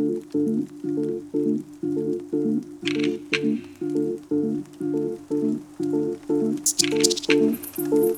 Thank you.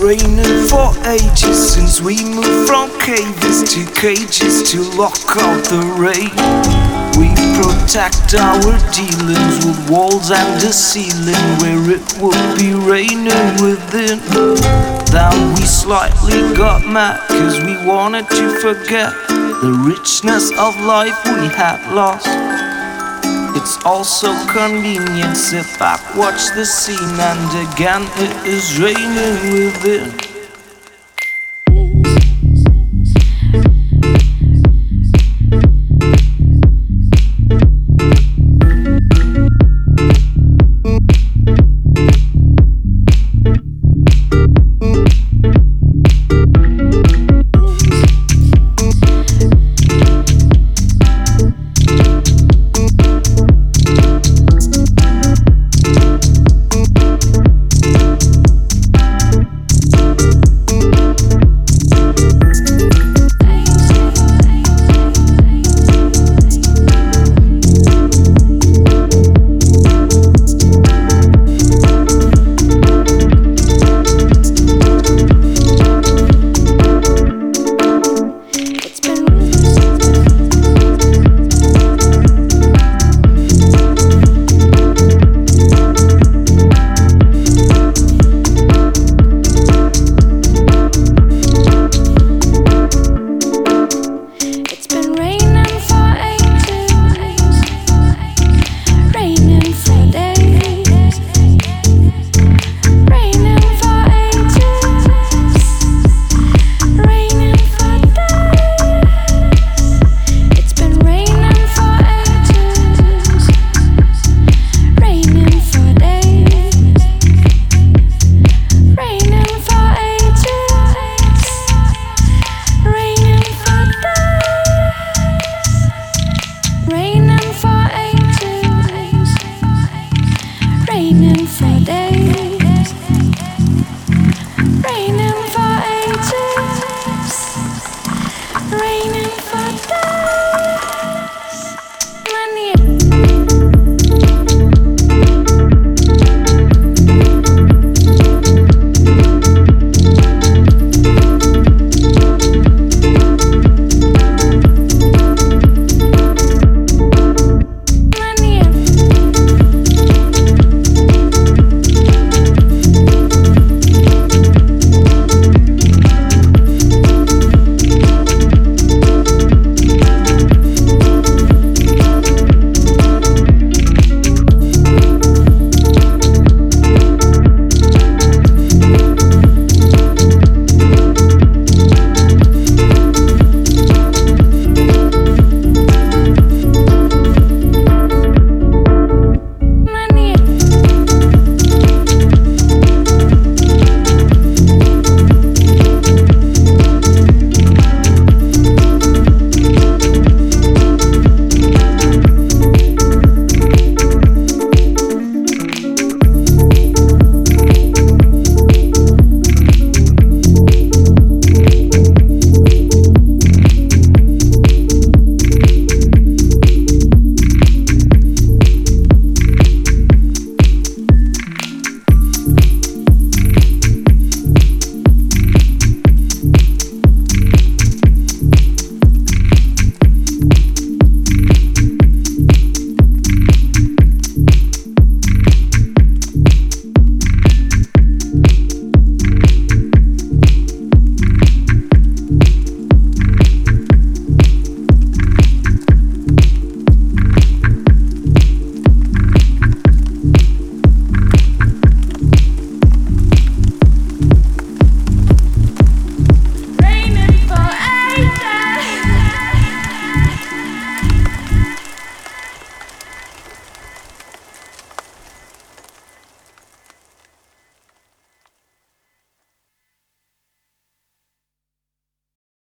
Raining for ages since we moved from caves to cages to lock out the rain. We protect our dealings with walls and a ceiling where it would be raining within. Then we slightly got mad cause we wanted to forget the richness of life we had lost. It's also convenient. if I watch the scene, and again it is raining within.